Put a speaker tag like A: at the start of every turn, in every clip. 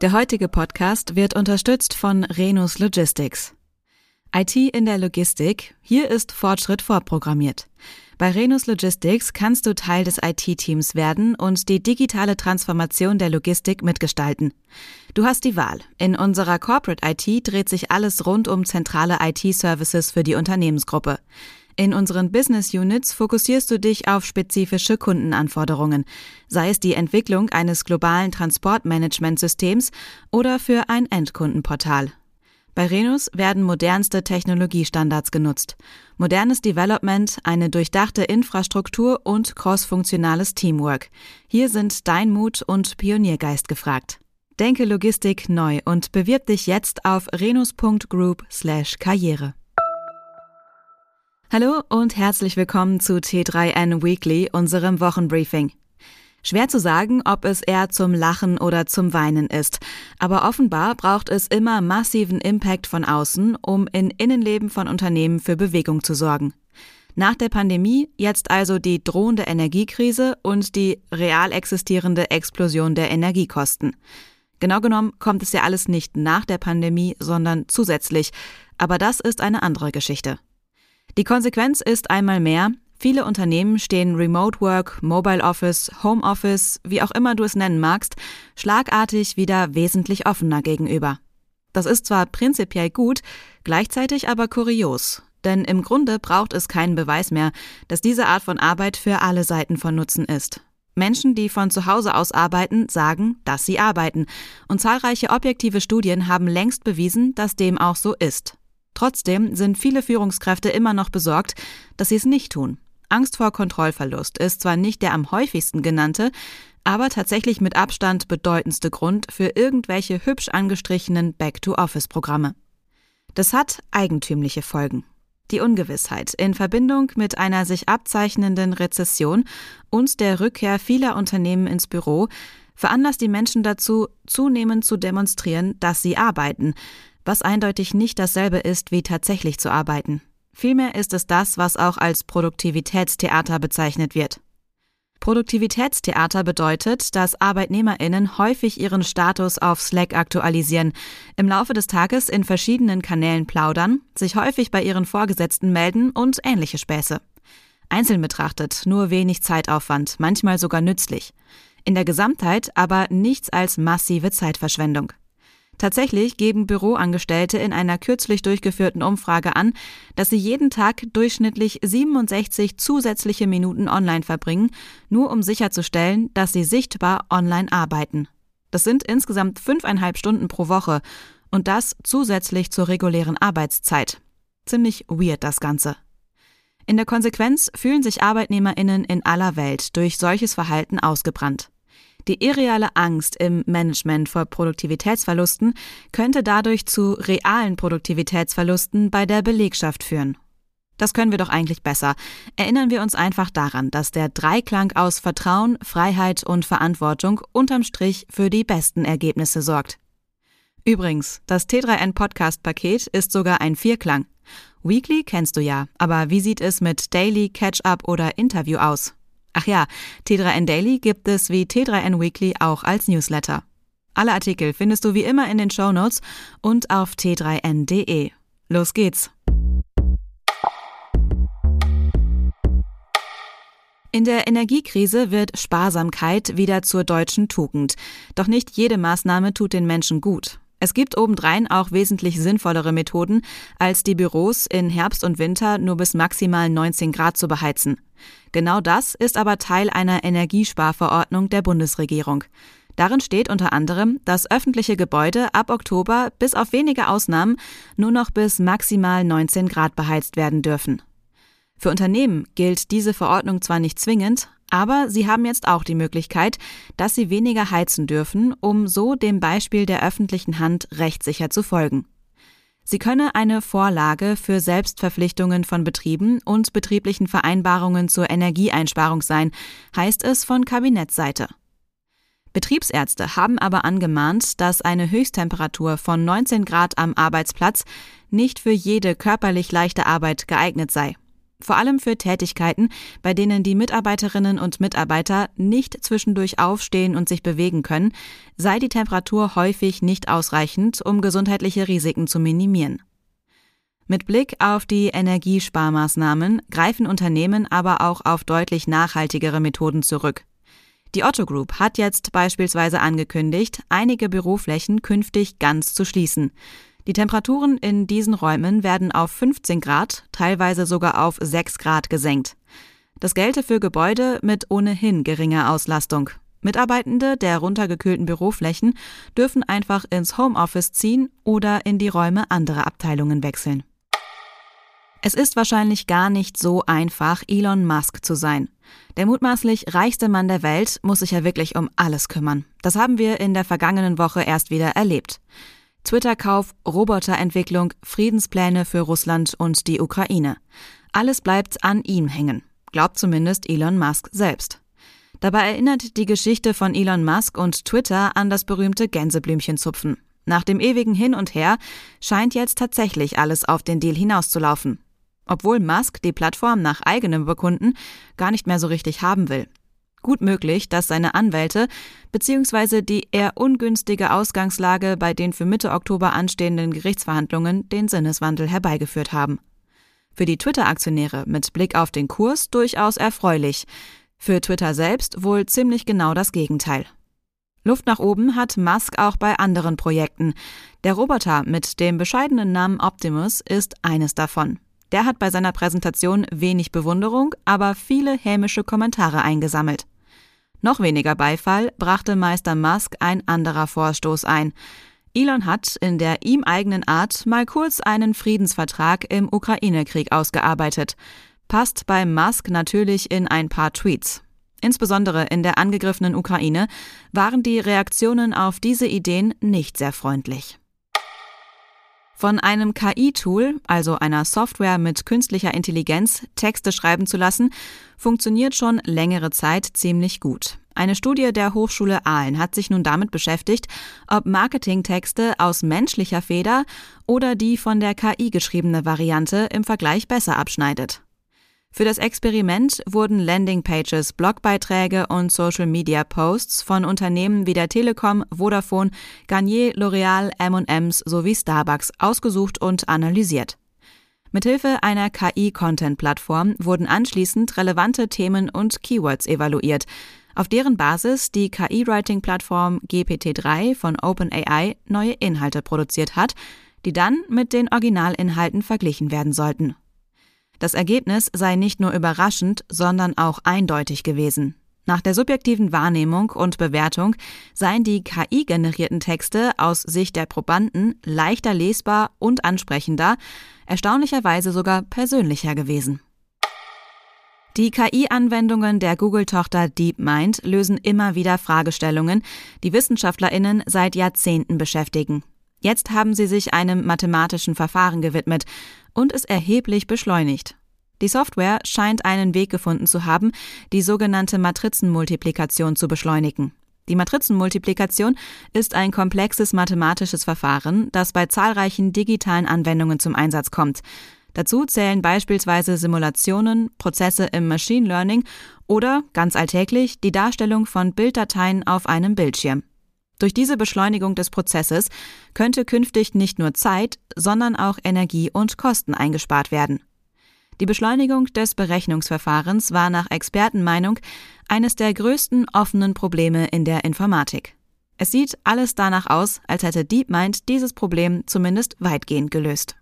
A: Der heutige Podcast wird unterstützt von Renus Logistics. IT in der Logistik, hier ist Fortschritt vorprogrammiert. Bei Renus Logistics kannst du Teil des IT-Teams werden und die digitale Transformation der Logistik mitgestalten. Du hast die Wahl. In unserer Corporate IT dreht sich alles rund um zentrale IT-Services für die Unternehmensgruppe. In unseren Business Units fokussierst du dich auf spezifische Kundenanforderungen, sei es die Entwicklung eines globalen Transportmanagementsystems oder für ein Endkundenportal. Bei Renus werden modernste Technologiestandards genutzt. Modernes Development, eine durchdachte Infrastruktur und crossfunktionales Teamwork. Hier sind dein Mut und Pioniergeist gefragt. Denke Logistik neu und bewirb dich jetzt auf renus.group/karriere. Hallo und herzlich willkommen zu T3N Weekly, unserem Wochenbriefing. Schwer zu sagen, ob es eher zum Lachen oder zum Weinen ist, aber offenbar braucht es immer massiven Impact von außen, um in Innenleben von Unternehmen für Bewegung zu sorgen. Nach der Pandemie jetzt also die drohende Energiekrise und die real existierende Explosion der Energiekosten. Genau genommen kommt es ja alles nicht nach der Pandemie, sondern zusätzlich, aber das ist eine andere Geschichte. Die Konsequenz ist einmal mehr, viele Unternehmen stehen Remote Work, Mobile Office, Home Office, wie auch immer du es nennen magst, schlagartig wieder wesentlich offener gegenüber. Das ist zwar prinzipiell gut, gleichzeitig aber kurios, denn im Grunde braucht es keinen Beweis mehr, dass diese Art von Arbeit für alle Seiten von Nutzen ist. Menschen, die von zu Hause aus arbeiten, sagen, dass sie arbeiten, und zahlreiche objektive Studien haben längst bewiesen, dass dem auch so ist. Trotzdem sind viele Führungskräfte immer noch besorgt, dass sie es nicht tun. Angst vor Kontrollverlust ist zwar nicht der am häufigsten genannte, aber tatsächlich mit Abstand bedeutendste Grund für irgendwelche hübsch angestrichenen Back-to-Office-Programme. Das hat eigentümliche Folgen. Die Ungewissheit in Verbindung mit einer sich abzeichnenden Rezession und der Rückkehr vieler Unternehmen ins Büro veranlasst die Menschen dazu, zunehmend zu demonstrieren, dass sie arbeiten, was eindeutig nicht dasselbe ist wie tatsächlich zu arbeiten. Vielmehr ist es das, was auch als Produktivitätstheater bezeichnet wird. Produktivitätstheater bedeutet, dass Arbeitnehmerinnen häufig ihren Status auf Slack aktualisieren, im Laufe des Tages in verschiedenen Kanälen plaudern, sich häufig bei ihren Vorgesetzten melden und ähnliche Späße. Einzeln betrachtet nur wenig Zeitaufwand, manchmal sogar nützlich. In der Gesamtheit aber nichts als massive Zeitverschwendung. Tatsächlich geben Büroangestellte in einer kürzlich durchgeführten Umfrage an, dass sie jeden Tag durchschnittlich 67 zusätzliche Minuten online verbringen, nur um sicherzustellen, dass sie sichtbar online arbeiten. Das sind insgesamt fünfeinhalb Stunden pro Woche und das zusätzlich zur regulären Arbeitszeit. Ziemlich weird das Ganze. In der Konsequenz fühlen sich Arbeitnehmerinnen in aller Welt durch solches Verhalten ausgebrannt. Die irreale Angst im Management vor Produktivitätsverlusten könnte dadurch zu realen Produktivitätsverlusten bei der Belegschaft führen. Das können wir doch eigentlich besser. Erinnern wir uns einfach daran, dass der Dreiklang aus Vertrauen, Freiheit und Verantwortung unterm Strich für die besten Ergebnisse sorgt. Übrigens, das T3N Podcast Paket ist sogar ein Vierklang. Weekly kennst du ja, aber wie sieht es mit Daily, Catch-up oder Interview aus? Ach ja, T3N Daily gibt es wie T3N Weekly auch als Newsletter. Alle Artikel findest du wie immer in den Show Notes und auf t3n.de. Los geht's! In der Energiekrise wird Sparsamkeit wieder zur deutschen Tugend. Doch nicht jede Maßnahme tut den Menschen gut. Es gibt obendrein auch wesentlich sinnvollere Methoden, als die Büros in Herbst und Winter nur bis maximal 19 Grad zu beheizen. Genau das ist aber Teil einer Energiesparverordnung der Bundesregierung. Darin steht unter anderem, dass öffentliche Gebäude ab Oktober bis auf wenige Ausnahmen nur noch bis maximal 19 Grad beheizt werden dürfen. Für Unternehmen gilt diese Verordnung zwar nicht zwingend, aber sie haben jetzt auch die Möglichkeit, dass sie weniger heizen dürfen, um so dem Beispiel der öffentlichen Hand rechtssicher zu folgen. Sie könne eine Vorlage für Selbstverpflichtungen von Betrieben und betrieblichen Vereinbarungen zur Energieeinsparung sein, heißt es von Kabinettsseite. Betriebsärzte haben aber angemahnt, dass eine Höchsttemperatur von 19 Grad am Arbeitsplatz nicht für jede körperlich leichte Arbeit geeignet sei. Vor allem für Tätigkeiten, bei denen die Mitarbeiterinnen und Mitarbeiter nicht zwischendurch aufstehen und sich bewegen können, sei die Temperatur häufig nicht ausreichend, um gesundheitliche Risiken zu minimieren. Mit Blick auf die Energiesparmaßnahmen greifen Unternehmen aber auch auf deutlich nachhaltigere Methoden zurück. Die Otto Group hat jetzt beispielsweise angekündigt, einige Büroflächen künftig ganz zu schließen. Die Temperaturen in diesen Räumen werden auf 15 Grad, teilweise sogar auf 6 Grad gesenkt. Das gelte für Gebäude mit ohnehin geringer Auslastung. Mitarbeitende der runtergekühlten Büroflächen dürfen einfach ins Homeoffice ziehen oder in die Räume anderer Abteilungen wechseln. Es ist wahrscheinlich gar nicht so einfach, Elon Musk zu sein. Der mutmaßlich reichste Mann der Welt muss sich ja wirklich um alles kümmern. Das haben wir in der vergangenen Woche erst wieder erlebt. Twitter-Kauf, Roboterentwicklung, Friedenspläne für Russland und die Ukraine. Alles bleibt an ihm hängen, glaubt zumindest Elon Musk selbst. Dabei erinnert die Geschichte von Elon Musk und Twitter an das berühmte Gänseblümchenzupfen. Nach dem ewigen Hin und Her scheint jetzt tatsächlich alles auf den Deal hinauszulaufen. Obwohl Musk die Plattform nach eigenem Bekunden gar nicht mehr so richtig haben will. Gut möglich, dass seine Anwälte bzw. die eher ungünstige Ausgangslage bei den für Mitte Oktober anstehenden Gerichtsverhandlungen den Sinneswandel herbeigeführt haben. Für die Twitter-Aktionäre mit Blick auf den Kurs durchaus erfreulich, für Twitter selbst wohl ziemlich genau das Gegenteil. Luft nach oben hat Musk auch bei anderen Projekten. Der Roboter mit dem bescheidenen Namen Optimus ist eines davon. Der hat bei seiner Präsentation wenig Bewunderung, aber viele hämische Kommentare eingesammelt. Noch weniger Beifall brachte Meister Musk ein anderer Vorstoß ein. Elon hat in der ihm eigenen Art mal kurz einen Friedensvertrag im Ukraine-Krieg ausgearbeitet. Passt bei Musk natürlich in ein paar Tweets. Insbesondere in der angegriffenen Ukraine waren die Reaktionen auf diese Ideen nicht sehr freundlich. Von einem KI-Tool, also einer Software mit künstlicher Intelligenz, Texte schreiben zu lassen, funktioniert schon längere Zeit ziemlich gut. Eine Studie der Hochschule Aalen hat sich nun damit beschäftigt, ob Marketingtexte aus menschlicher Feder oder die von der KI geschriebene Variante im Vergleich besser abschneidet. Für das Experiment wurden Landingpages, Blogbeiträge und Social-Media-Posts von Unternehmen wie der Telekom, Vodafone, Garnier, L'Oreal, M&M's sowie Starbucks ausgesucht und analysiert. Mithilfe einer KI-Content-Plattform wurden anschließend relevante Themen und Keywords evaluiert, auf deren Basis die KI-Writing-Plattform GPT-3 von OpenAI neue Inhalte produziert hat, die dann mit den Originalinhalten verglichen werden sollten. Das Ergebnis sei nicht nur überraschend, sondern auch eindeutig gewesen. Nach der subjektiven Wahrnehmung und Bewertung seien die KI-generierten Texte aus Sicht der Probanden leichter lesbar und ansprechender, erstaunlicherweise sogar persönlicher gewesen. Die KI-Anwendungen der Google-Tochter DeepMind lösen immer wieder Fragestellungen, die Wissenschaftlerinnen seit Jahrzehnten beschäftigen. Jetzt haben sie sich einem mathematischen Verfahren gewidmet und es erheblich beschleunigt. Die Software scheint einen Weg gefunden zu haben, die sogenannte Matrizenmultiplikation zu beschleunigen. Die Matrizenmultiplikation ist ein komplexes mathematisches Verfahren, das bei zahlreichen digitalen Anwendungen zum Einsatz kommt. Dazu zählen beispielsweise Simulationen, Prozesse im Machine Learning oder, ganz alltäglich, die Darstellung von Bilddateien auf einem Bildschirm. Durch diese Beschleunigung des Prozesses könnte künftig nicht nur Zeit, sondern auch Energie und Kosten eingespart werden. Die Beschleunigung des Berechnungsverfahrens war nach Expertenmeinung eines der größten offenen Probleme in der Informatik. Es sieht alles danach aus, als hätte DeepMind dieses Problem zumindest weitgehend gelöst.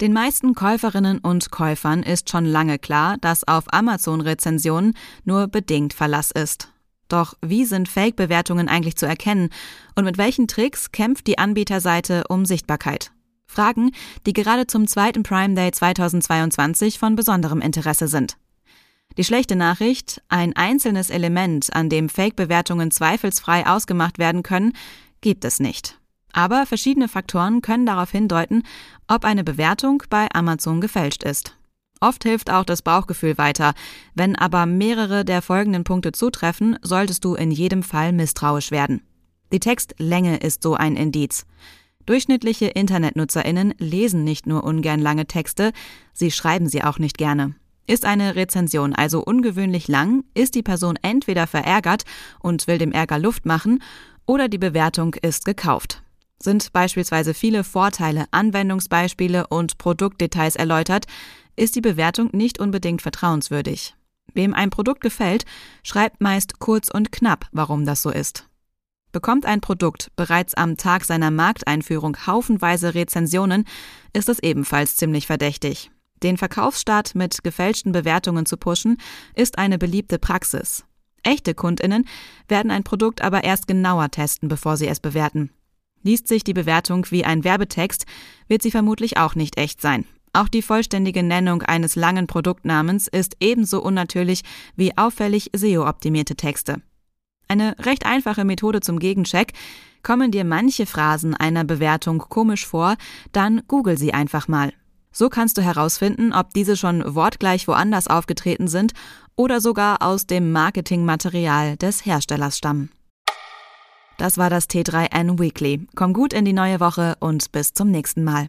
A: Den meisten Käuferinnen und Käufern ist schon lange klar, dass auf Amazon-Rezensionen nur bedingt Verlass ist. Doch wie sind Fake-Bewertungen eigentlich zu erkennen und mit welchen Tricks kämpft die Anbieterseite um Sichtbarkeit? Fragen, die gerade zum zweiten Prime Day 2022 von besonderem Interesse sind. Die schlechte Nachricht, ein einzelnes Element, an dem Fake-Bewertungen zweifelsfrei ausgemacht werden können, gibt es nicht. Aber verschiedene Faktoren können darauf hindeuten, ob eine Bewertung bei Amazon gefälscht ist. Oft hilft auch das Bauchgefühl weiter. Wenn aber mehrere der folgenden Punkte zutreffen, solltest du in jedem Fall misstrauisch werden. Die Textlänge ist so ein Indiz. Durchschnittliche Internetnutzerinnen lesen nicht nur ungern lange Texte, sie schreiben sie auch nicht gerne. Ist eine Rezension also ungewöhnlich lang, ist die Person entweder verärgert und will dem Ärger Luft machen, oder die Bewertung ist gekauft. Sind beispielsweise viele Vorteile, Anwendungsbeispiele und Produktdetails erläutert, ist die Bewertung nicht unbedingt vertrauenswürdig. Wem ein Produkt gefällt, schreibt meist kurz und knapp, warum das so ist. Bekommt ein Produkt bereits am Tag seiner Markteinführung haufenweise Rezensionen, ist es ebenfalls ziemlich verdächtig. Den Verkaufsstart mit gefälschten Bewertungen zu pushen, ist eine beliebte Praxis. Echte Kundinnen werden ein Produkt aber erst genauer testen, bevor sie es bewerten. Liest sich die Bewertung wie ein Werbetext, wird sie vermutlich auch nicht echt sein. Auch die vollständige Nennung eines langen Produktnamens ist ebenso unnatürlich wie auffällig SEO-optimierte Texte. Eine recht einfache Methode zum Gegencheck. Kommen dir manche Phrasen einer Bewertung komisch vor, dann google sie einfach mal. So kannst du herausfinden, ob diese schon wortgleich woanders aufgetreten sind oder sogar aus dem Marketingmaterial des Herstellers stammen. Das war das T3N Weekly. Komm gut in die neue Woche und bis zum nächsten Mal.